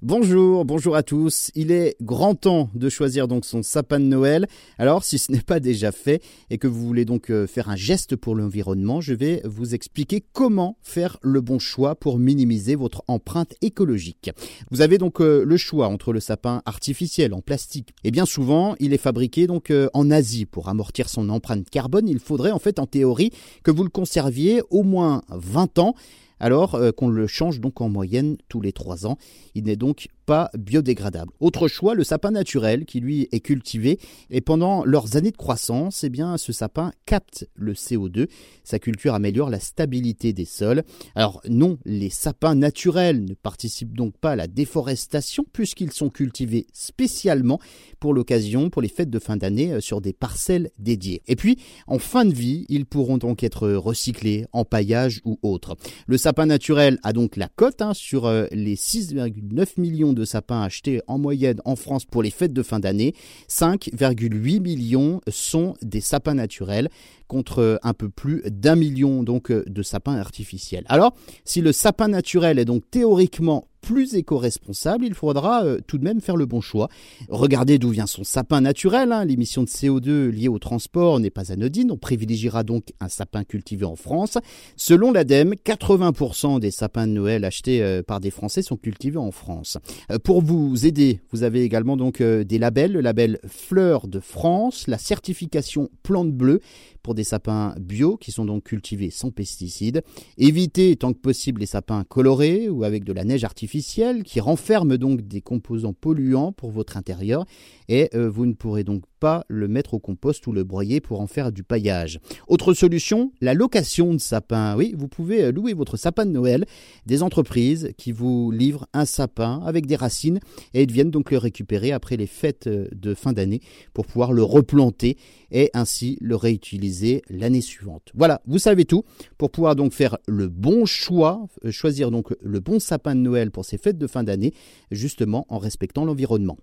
Bonjour, bonjour à tous. Il est grand temps de choisir donc son sapin de Noël. Alors, si ce n'est pas déjà fait et que vous voulez donc euh, faire un geste pour l'environnement, je vais vous expliquer comment faire le bon choix pour minimiser votre empreinte écologique. Vous avez donc euh, le choix entre le sapin artificiel en plastique et bien souvent, il est fabriqué donc euh, en Asie pour amortir son empreinte carbone. Il faudrait en fait en théorie que vous le conserviez au moins 20 ans alors qu'on le change donc en moyenne tous les 3 ans. Il n'est donc pas biodégradable. Autre choix, le sapin naturel qui lui est cultivé et pendant leurs années de croissance, eh bien ce sapin capte le CO2. Sa culture améliore la stabilité des sols. Alors non, les sapins naturels ne participent donc pas à la déforestation puisqu'ils sont cultivés spécialement pour l'occasion, pour les fêtes de fin d'année euh, sur des parcelles dédiées. Et puis en fin de vie, ils pourront donc être recyclés en paillage ou autre. Le sapin naturel a donc la cote hein, sur euh, les 6,9 millions de sapins achetés en moyenne en France pour les fêtes de fin d'année, 5,8 millions sont des sapins naturels contre un peu plus d'un million donc de sapins artificiels. Alors, si le sapin naturel est donc théoriquement plus éco-responsable, il faudra euh, tout de même faire le bon choix. Regardez d'où vient son sapin naturel. Hein. L'émission de CO2 liée au transport n'est pas anodine. On privilégiera donc un sapin cultivé en France. Selon l'ADEME, 80% des sapins de Noël achetés euh, par des Français sont cultivés en France. Euh, pour vous aider, vous avez également donc des labels. Le label Fleur de France, la certification Plante Bleue pour des sapins bio qui sont donc cultivés sans pesticides. Évitez tant que possible les sapins colorés ou avec de la neige artificielle qui renferme donc des composants polluants pour votre intérieur et euh, vous ne pourrez donc pas le mettre au compost ou le broyer pour en faire du paillage. Autre solution, la location de sapins. Oui, vous pouvez euh, louer votre sapin de Noël des entreprises qui vous livrent un sapin avec des racines et viennent donc le récupérer après les fêtes euh, de fin d'année pour pouvoir le replanter et ainsi le réutiliser l'année suivante. Voilà, vous savez tout pour pouvoir donc faire le bon choix, choisir donc le bon sapin de Noël pour ces fêtes de fin d'année, justement en respectant l'environnement.